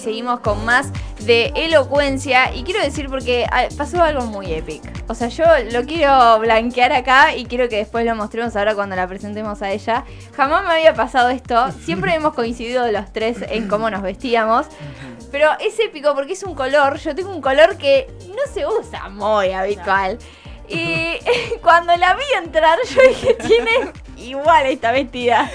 seguimos con más de elocuencia y quiero decir porque ah, pasó algo muy épico. O sea, yo lo quiero blanquear acá y quiero que después lo mostremos ahora cuando la presentemos a ella. Jamás me había pasado esto. Siempre hemos coincidido los tres en cómo nos vestíamos. Pero es épico porque es un color. Yo tengo un color que no se usa muy habitual. Y cuando la vi entrar, yo dije, tiene igual esta vestida.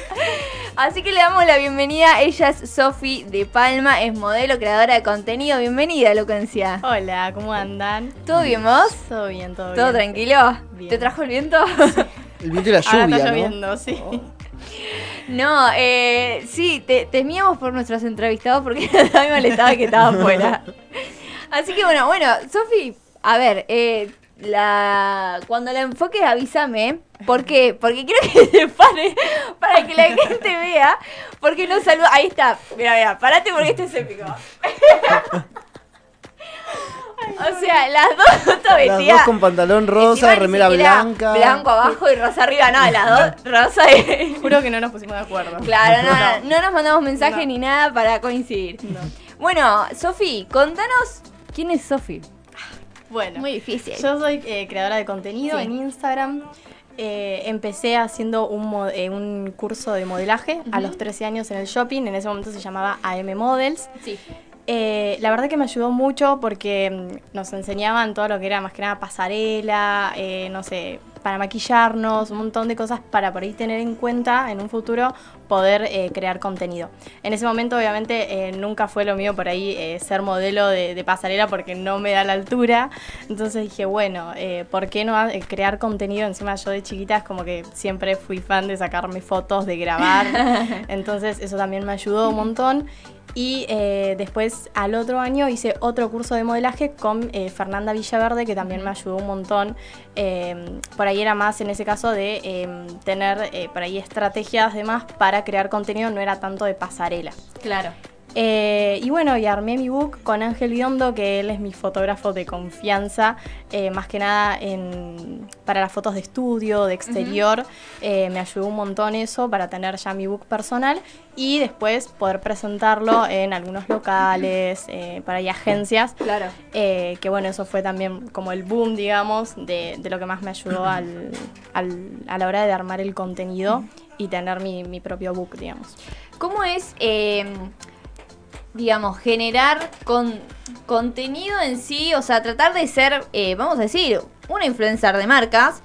Así que le damos la bienvenida. Ella es Sofi de Palma, es modelo, creadora de contenido. Bienvenida, Elocuencia. Hola, ¿cómo andan? ¿Todo bien vos? Todo bien, todo, bien. ¿Todo tranquilo? ¿Te trajo el viento? El viento y la lluvia, Ahora está ¿no? lloviendo, sí. No, eh, sí, te, temíamos por nuestros entrevistados porque a mí me molestaba que estaba afuera. Así que bueno, bueno, Sofi, a ver, eh, la, cuando la enfoques avísame. ¿Por qué? Porque quiero que se pare para que la gente vea. Porque no saluda. Ahí está. Mira, mira, parate porque esto es épico. O sea, las dos Las vestidas. dos con pantalón rosa, remera blanca. Blanco abajo y rosa arriba. No, las dos rosa y. Juro que no nos pusimos de acuerdo. Claro, no, no, no nos mandamos mensaje No. ni nada para coincidir. No. Bueno, Sofi, contanos quién es Sofi. Bueno, Muy difícil. yo soy eh, creadora de contenido Sí. en Instagram. Eh, empecé haciendo un, eh, un curso de modelaje a los 13 años en el shopping. En ese momento se llamaba AM Models. Sí. Eh, la verdad que me ayudó mucho porque mm, nos enseñaban todo lo que era más que nada pasarela, no sé, para maquillarnos, un montón de cosas para por ahí tener en cuenta en un futuro poder eh, crear contenido. En ese momento obviamente eh, nunca fue lo mío por ahí eh, ser modelo de, de pasarela porque no me da la altura. Entonces dije, bueno, eh, ¿por qué no eh, crear contenido? Encima yo de chiquita es como que siempre fui fan de sacarme fotos, de grabar. Entonces eso también me ayudó un montón. Y eh, después al otro año hice otro curso de modelaje con eh, Fernanda Villaverde, que también me ayudó un montón. Eh, por ahí era más en ese caso de eh, tener eh, por ahí estrategias demás para crear contenido, no era tanto de pasarela. Claro. Eh, y bueno, y armé mi book con Ángel Biondo, que él es mi fotógrafo de confianza, eh, más que nada en, para las fotos de estudio, de exterior. Eh, me ayudó un montón eso para tener ya mi book personal y después poder presentarlo en algunos locales, para ahí agencias. Claro. Que bueno, eso fue también como el boom, digamos, de, de lo que más me ayudó al, al- a la hora de armar el contenido y tener mi, mi propio book, digamos. ¿Cómo es, eh, digamos, generar con contenido en sí? O sea, tratar de ser, eh, vamos a decir, una influencer de marcas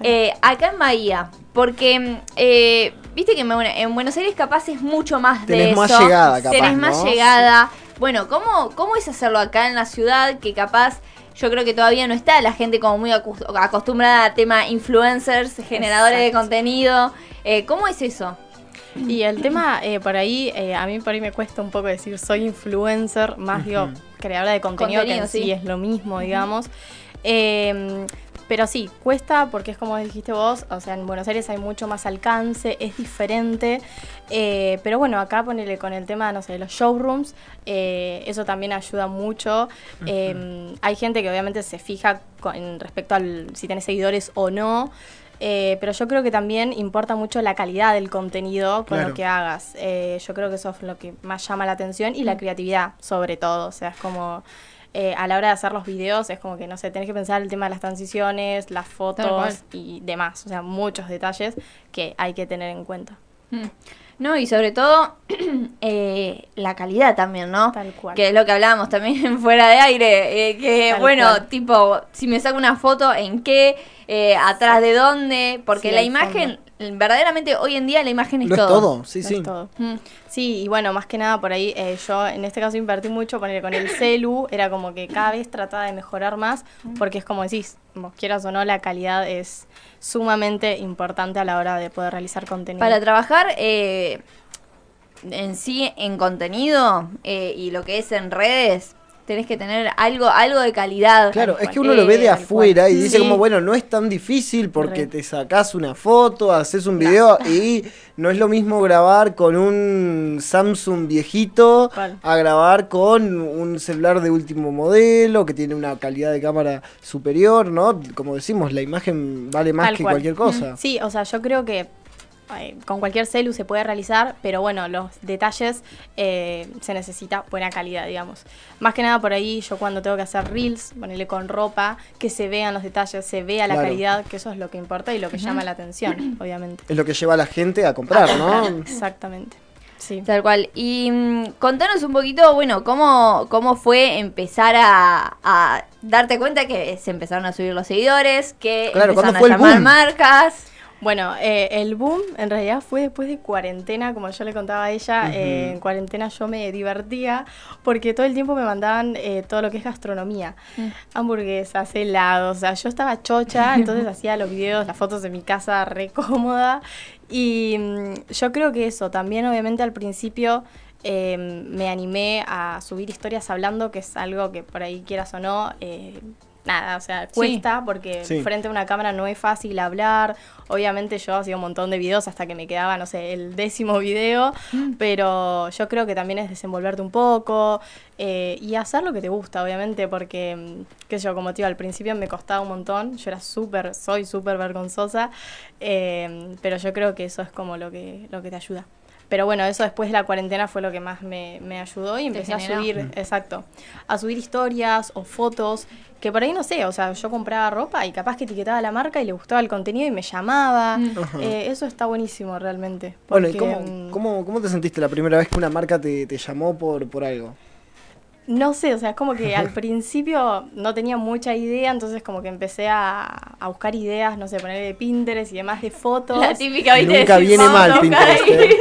eh, acá en Bahía. Porque, eh, viste que en, Buen- en Buenos Aires capaz es mucho más de Tenés eso. más llegada, capaz, Tenés más ¿no? llegada. Bueno, ¿cómo, ¿cómo es hacerlo acá en la ciudad? Que capaz... Yo creo que todavía no está la gente como muy acostumbrada a tema influencers, generadores de contenido. Eh, ¿Cómo es eso? Y el tema, eh, por ahí, eh, a mí por ahí me cuesta un poco decir soy influencer, más digo, creadora de contenido, Contenido, que en sí. sí. es lo mismo, digamos. Eh, pero sí, cuesta porque es como dijiste vos, o sea, en Buenos Aires hay mucho más alcance, es diferente. eh, pero bueno, acá ponele con el tema, no sé, de los showrooms, eh, eso también ayuda mucho. Eh, hay gente que obviamente se fija con respecto al si tenés seguidores o no. Eh, pero yo creo que también importa mucho la calidad del contenido con Claro. lo que hagas. Yo creo que eso es lo que más llama la atención y la creatividad, sobre todo. O sea, es como eh, a la hora de hacer los videos, es como que, no sé, tenés que pensar el tema de las transiciones, las fotos y demás. O sea, muchos detalles que hay que tener en cuenta. Mm. No, y sobre todo eh, la calidad también, ¿no? Tal cual. Que es lo que hablábamos también fuera de aire, eh, que Tal bueno, cual. tipo, si me saco una foto, ¿en qué? Eh, ¿Atrás de dónde? Porque Sí, la imagen, verdaderamente hoy en día la imagen es Lo es todo. todo, sí, No sí. es todo. Mm. Sí, y bueno, más que nada por ahí, eh, yo en este caso invertí mucho poner con el celu, era como que cada vez trataba de mejorar más, porque es como decís, vos quieras o no, la calidad es sumamente importante a la hora de poder realizar contenido. Para trabajar eh, en sí en contenido eh, y lo que es en redes, tenés que tener algo, algo de calidad. Claro, es que uno lo ve de afuera y dice Sí. como, bueno, no es tan difícil porque Re. te sacás una foto, haces un video y no es lo mismo grabar con un Samsung viejito a grabar con un celular de último modelo que tiene una calidad de cámara superior, ¿no? Como decimos, la imagen vale más Tal que cual. cualquier cosa. Sí, o sea, yo creo que eh, con cualquier celu se puede realizar, pero bueno, los detalles eh, se necesita buena calidad, digamos. Más que nada por ahí, yo cuando tengo que hacer reels, ponerle con ropa, que se vean los detalles, se vea la Claro. calidad, que eso es lo que importa y lo que llama la atención, obviamente. Es lo que lleva a la gente a comprar, ¿no? Exactamente. Sí. Tal cual. Y mm, contanos un poquito, bueno, cómo, cómo fue empezar a, a darte cuenta que se empezaron a subir los seguidores, que Claro, empezaron ¿cuándo a fue el llamar boom? marcas. Bueno, eh, el boom en realidad fue después de cuarentena, como yo le contaba a ella. eh, en cuarentena yo me divertía porque todo el tiempo me mandaban eh, todo lo que es gastronomía. Hamburguesas, helados, o sea, yo estaba chocha, entonces hacía los videos, las fotos de mi casa re cómoda. Y mm, yo creo que eso, también obviamente al principio eh, me animé a subir historias hablando, que es algo que por ahí quieras o no, eh, nada, o sea, cuesta porque Sí. frente a una cámara no es fácil hablar. Obviamente yo hacía un montón de videos hasta que me quedaba, no sé, el décimo video, pero yo creo que también es desenvolverte un poco eh, y hacer lo que te gusta, obviamente, porque, mm, qué sé yo, como te digo, al principio me costaba un montón, yo era súper, soy súper vergonzosa, eh, pero yo creo que eso es como lo que, lo que te ayuda. Pero bueno, eso después de la cuarentena fue lo que más me, me ayudó y empecé a subir, exacto, a subir historias o fotos que por ahí no sé, o sea, yo compraba ropa y capaz que etiquetaba la marca y le gustaba el contenido y me llamaba. Mm. Eh, eso está buenísimo realmente. Bueno, ¿y cómo, mm, cómo, cómo te sentiste la primera vez que una marca te, te llamó por, por algo? No sé, o sea, es como que al principio no tenía mucha idea, entonces como que empecé a, a buscar ideas, no sé, ponerle de Pinterest y demás de fotos. La típica, ¿viste? Nunca viene "Vamos mal Pinterest, ahí". ¿eh?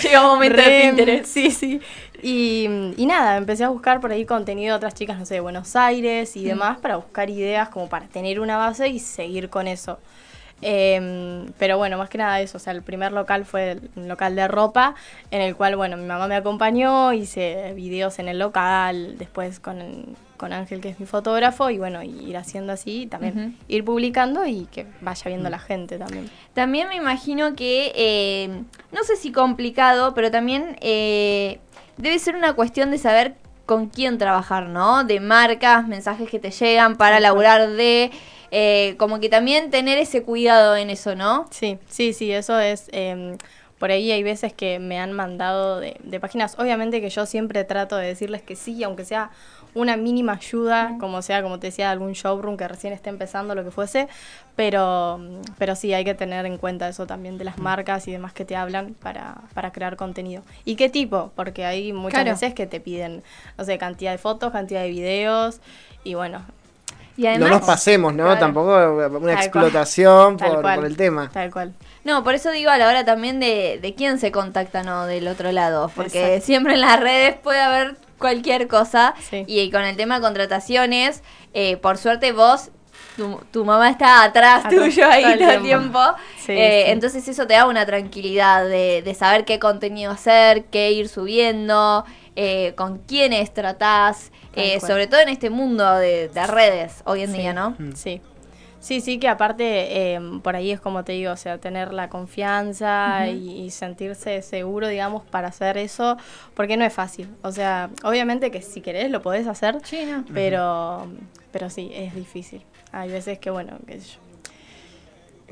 Llega un momento de Re, Pinterest. Sí, sí. Y, y nada, empecé a buscar por ahí contenido de otras chicas, no sé, de Buenos Aires y demás, para buscar ideas como para tener una base y seguir con eso. Em, pero bueno, más que nada eso, o sea, el primer local fue el- un local de ropa, en el cual, bueno, mi mamá me acompañó, hice videos en el local, después con, con Ángel, que es mi fotógrafo, y bueno, ir haciendo así, también ir publicando y que vaya viendo la gente también. También me imagino que, eh, no sé si complicado, pero también eh, debe ser una cuestión de saber con quién trabajar, ¿no? De marcas, mensajes que te llegan para laburar de... eh, como que también tener ese cuidado en eso, ¿no? Sí, sí, sí, eso es... em, por ahí hay veces que me han mandado de, de páginas, obviamente que yo siempre trato de decirles que sí, aunque sea una mínima ayuda, como sea, como te decía, de algún showroom que recién esté empezando, lo que fuese, pero, pero sí, hay que tener en cuenta eso también de las marcas y demás que te hablan para, para crear contenido. ¿Y qué tipo? Porque hay muchas Claro. veces que te piden, no sé, cantidad de fotos, cantidad de videos, y bueno, Y además... no nos pasemos, ¿no? Claro. Tampoco una explotación por, cual. por el tema. tal cual. No, por eso digo a la hora también de, de quién se contacta, ¿no? Del otro lado. Porque Exacto. siempre en las redes puede haber cualquier cosa. Sí. Y con el tema de contrataciones, eh, por suerte vos, tu, tu mamá está atrás Atrás tuyo ahí todo el tiempo. tiempo. Sí, Eh, sí. Entonces eso te da una tranquilidad de, de saber qué contenido hacer, qué ir subiendo, eh, con quiénes tratás. Eh, sobre todo en este mundo de, de redes hoy en Sí. día, ¿no? Mm. Sí. Sí, sí, que aparte eh, por ahí es como te digo, o sea, tener la confianza y, y sentirse seguro, digamos, para hacer eso, porque no es fácil. O sea, obviamente que si querés lo podés hacer, Sí, ¿no? pero, pero sí, es difícil. Hay veces que, bueno, qué sé yo.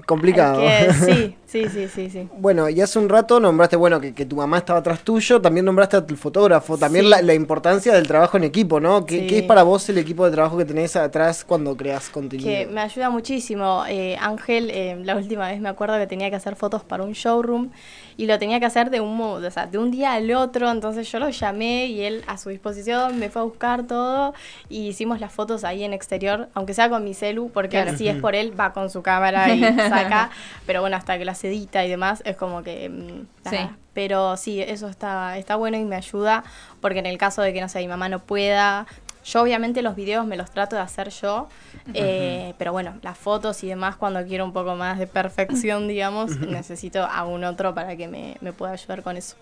Complicado. que- sí, sí, sí, sí, sí. Bueno, y hace un rato nombraste, bueno, que, que tu mamá estaba atrás tuyo, también nombraste a tu fotógrafo, también Sí. la, la importancia del trabajo en equipo, ¿no? ¿Qué, Sí. qué es para vos el equipo de trabajo que tenés atrás cuando creas contenido? Que me ayuda muchísimo. Eh, Ángel, eh, la última vez me acuerdo que tenía que hacer fotos para un showroom y lo tenía que hacer de un, mo- o sea, de un día al otro. Entonces yo lo llamé y él a su disposición me fue a buscar todo y hicimos las fotos ahí en exterior, aunque sea con mi celu, porque Claro. si es por él va con su cámara y saca. Pero bueno, hasta que las edita y demás es como que... mm, Sí. Pero sí, eso está, está bueno y me ayuda porque en el caso de que, no sé, mi mamá no pueda, yo obviamente los videos me los trato de hacer yo, eh, pero bueno, las fotos y demás cuando quiero un poco más de perfección, digamos, necesito a un otro para que me, me pueda ayudar con eso.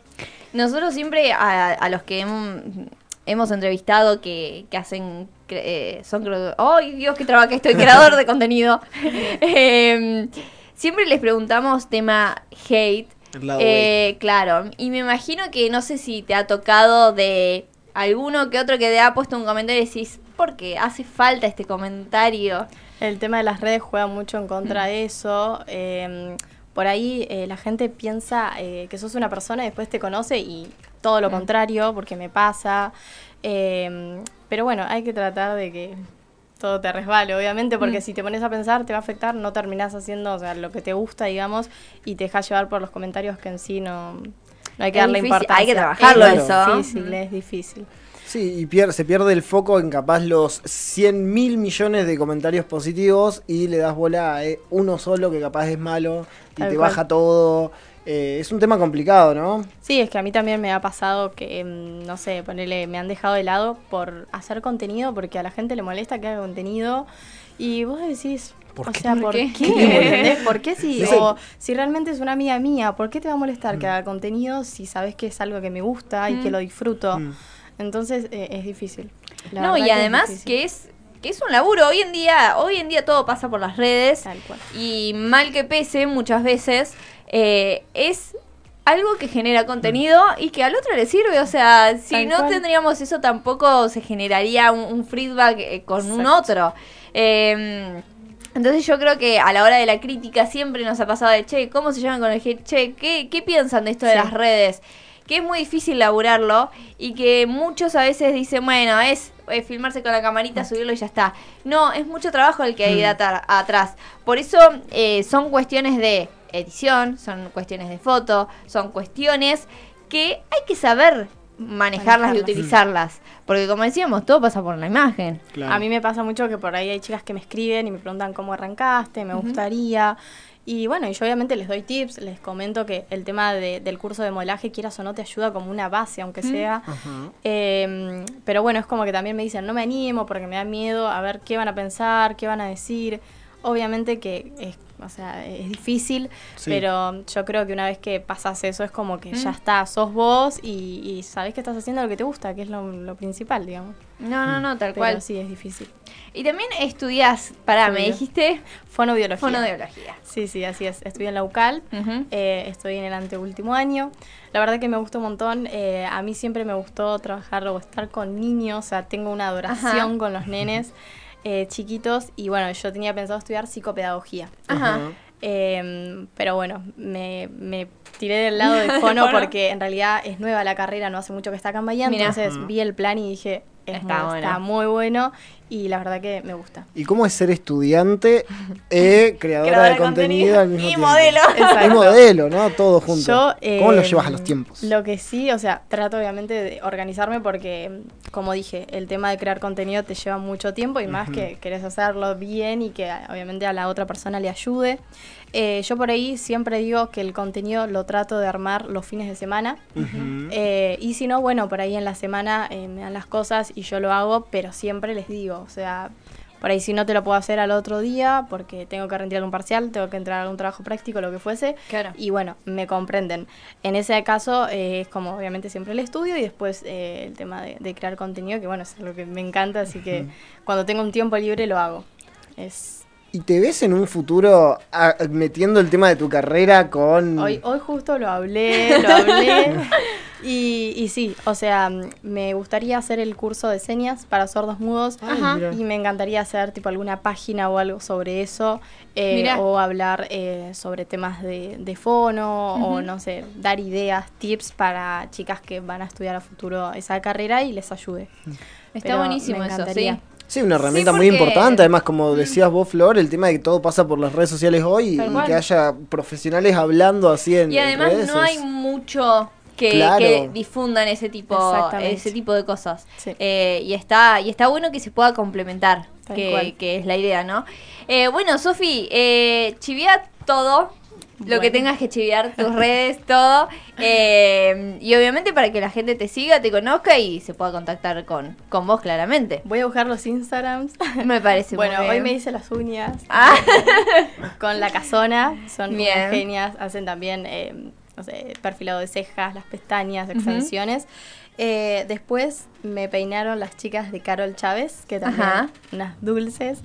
Nosotros siempre a, a los que hemos, hemos entrevistado que, que hacen, eh, son, ¡ay Dios, qué trabajo que estoy! Creador de contenido. Em, siempre les preguntamos tema hate. El lado Eh, claro, y me imagino que no sé si te ha tocado de alguno que otro que te ha puesto un comentario y decís, ¿por qué hace falta este comentario? El tema de las redes juega mucho en contra de eso. eh, por ahí eh, la gente piensa eh, que sos una persona y después te conoce y todo lo contrario, porque me pasa. Eh, pero bueno, hay que tratar de que todo te resbale, obviamente, porque Mm. si te pones a pensar te va a afectar, no terminás haciendo o sea, lo que te gusta, digamos, y te dejas llevar por los comentarios que en sí no, no hay que Es darle difícil, importancia. hay que trabajarlo es eso. difícil, Mm. es difícil. Sí, y pier- se pierde el foco en capaz los 100 mil millones de comentarios positivos y le das bola a eh, uno solo que capaz es malo y Tal te cual. baja todo. Eh, es un tema complicado, ¿no? Sí, es que a mí también me ha pasado que, mm, no sé, ponerle, me han dejado de lado por hacer contenido, porque a la gente le molesta que haga contenido. Y vos decís, ¿Por o qué? sea, ¿Por ¿por, qué? qué? ¿Entendés? ¿Por qué si, o si realmente es una amiga mía, ¿por qué te va a molestar que haga contenido si sabes que es algo que me gusta y que Mm. lo disfruto? Mm. Entonces eh, es difícil. La no, y además que es que es un laburo. Hoy en día, hoy en día todo pasa por las redes. Tal cual. Y mal que pese, muchas veces, eh, es algo que genera contenido y que al otro le sirve. O sea, si no cual. tendríamos eso, tampoco se generaría un, un feedback eh, con un otro. Eh, entonces yo creo que a la hora de la crítica siempre nos ha pasado de, che, ¿cómo se llaman con el hate? Che, ¿qué, qué piensan de esto de las redes? Que es muy difícil laburarlo y que muchos a veces dicen, bueno, es eh, filmarse con la camarita, subirlo y ya está. No, es mucho trabajo el que hay de atar- atrás. Por eso son cuestiones de edición, son cuestiones de foto, son cuestiones que hay que saber manejarlas y utilizarlas. Porque como decíamos, todo pasa por la imagen. A mí me pasa mucho que por ahí hay chicas que me escriben y me preguntan cómo arrancaste, me gustaría. Y bueno, y yo obviamente les doy tips, les comento que el tema de- del curso de modelaje, quieras o no, te ayuda como una base, aunque sea. Eh, pero bueno, es como que también me dicen, no me animo porque me da miedo a ver qué van a pensar, qué van a decir. Obviamente que es, o sea, es difícil, Sí. pero yo creo que una vez que pasas eso es como que ya Mm. está, sos vos y, y sabés que estás haciendo lo que te gusta, que es lo, lo principal, digamos. No, no, no, tal Pero cual. sí, es difícil. Y también estudias, pará, me Estudio. dijiste Fonobiología. fonoaudiología. Sí, sí, así es. Estudié en la UCAL. Ujú. Eh, estoy en el anteúltimo año. La verdad que me gustó un montón. Eh, a mí siempre me gustó trabajar o estar con niños. O sea, tengo una adoración Ajá. con los nenes eh, chiquitos. Y bueno, yo tenía pensado estudiar psicopedagogía. Ajá. Eh, pero bueno, me, me tiré del lado de fono porque en realidad es nueva la carrera, no hace mucho que está acá en Bahía. Entonces vi el plan y dije, es Está muy- bueno. está muy bueno. Y la verdad que me gusta. ¿Y cómo es ser estudiante e creadora, Creadora de contenido, contenido al mismo y tiempo? modelo. Y modelo, ¿no? Todo junto. Yo, ¿Cómo lo eh, llevas a los tiempos? Lo que sí, o sea, trato obviamente de organizarme porque, como dije, el tema de crear contenido te lleva mucho tiempo y más que querés hacerlo bien y que obviamente a la otra persona le ayude. Eh, yo por ahí siempre digo que el contenido lo trato de armar los fines de semana. Eh, y si no, bueno, por ahí en la semana me dan las cosas y yo lo hago, pero siempre les digo, o sea, por ahí si no te lo puedo hacer al otro día porque tengo que rendir algún parcial, tengo que entrar a algún trabajo práctico, lo que fuese. Claro. Y bueno, me comprenden. En ese caso eh, es como obviamente siempre el estudio y después eh, el tema de, de crear contenido, que bueno, es algo que me encanta, así que cuando tengo un tiempo libre lo hago. Es ¿Y te ves en un futuro metiendo el tema de tu carrera con... Hoy, hoy justo lo hablé, lo hablé. Y, y sí, o sea, mm, me gustaría hacer el curso de señas para sordos mudos. Ay. Y me encantaría hacer tipo alguna página o algo sobre eso. eh, o hablar eh, sobre temas de, de fono. O no sé, dar ideas, tips para chicas que van a estudiar a futuro esa carrera y les ayude. Está Pero buenísimo me eso, sí. Sí, una herramienta Sí, muy importante. Además, como decías vos, Flor, el tema de que todo pasa por las redes sociales hoy y, que haya profesionales hablando así en Y además redes no hay mucho que, Claro. que difundan ese tipo, ese tipo de cosas. Sí. Eh, y está, y está bueno que se pueda complementar, que, que es la idea, ¿no? Eh, bueno, Sofi, eh, chivea todo. Lo que tengas que chiviar, tus redes, todo. Eh, y obviamente para que la gente te siga, te conozca y se pueda contactar con, con vos claramente. Voy a buscar los Instagrams. Me parece Bueno, muy hoy bien. me hice las uñas Ah, con la casona. Son Bien. unas genias. Hacen también, eh, no sé, perfilado de cejas, las pestañas, extensiones. Eh, después me peinaron las chicas de Carol Chávez, que también Ajá. unas dulces.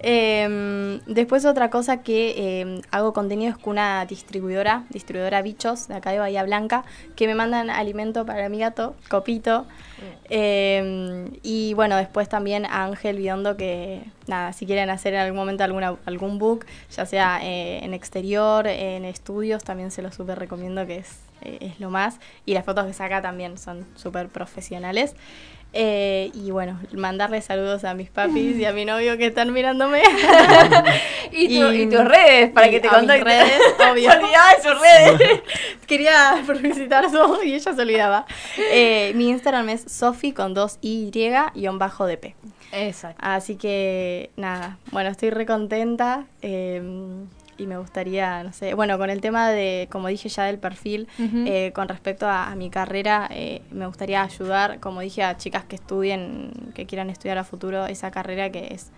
Eh, después otra cosa que eh, hago contenido es con una distribuidora, distribuidora Bichos, de acá de Bahía Blanca, que me mandan alimento para mi gato, Copito. Eh, y bueno, después también a Ángel Biondo, que nada, si quieren hacer en algún momento alguna, algún book, ya sea eh, en exterior, en estudios, también se lo súper recomiendo, que es, es lo más. Y las fotos que saca también son súper profesionales. Eh, y bueno, mandarle saludos a mis papis y a mi novio que están mirándome. Y, tu- Y- y tus redes, para y que te contacten. redes, obvio. Se olvidaba de sus redes. Quería publicitar todo y ella se olvidaba. Eh, mi Instagram es sofi con dos y guion bajo dp. Exacto. Así que nada, bueno, estoy re contenta eh, y me gustaría, no sé, bueno, con el tema de, como dije ya del perfil, eh, con respecto a, a mi carrera, eh, me gustaría ayudar, como dije, a chicas que estudien, que quieran estudiar a futuro esa carrera que es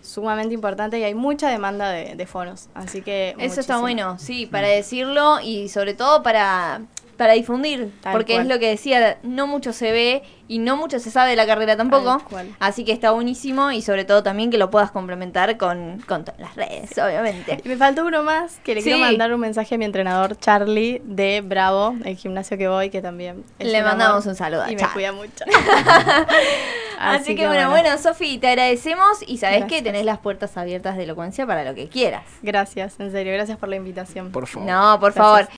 sumamente importante y hay mucha demanda de, de fonos, así que... Eso está bueno, sí, para decirlo y sobre todo para, para difundir, Tal porque cual. es lo que decía, no mucho se ve y no mucho se sabe de la carrera tampoco, así que está buenísimo y sobre todo también que lo puedas complementar con, con todas las redes, obviamente. Y me faltó uno más, que le Sí. quiero mandar un mensaje a mi entrenador Charlie de Bravo, el gimnasio que voy, que también Le un mandamos un saludo a Y me cuida mucho. Así, que, bueno, bueno, Sofi, te agradecemos y sabes que tenés las puertas abiertas de elocuencia para lo que quieras. Gracias, en serio, gracias por la invitación. Por favor. No, por Gracias. favor.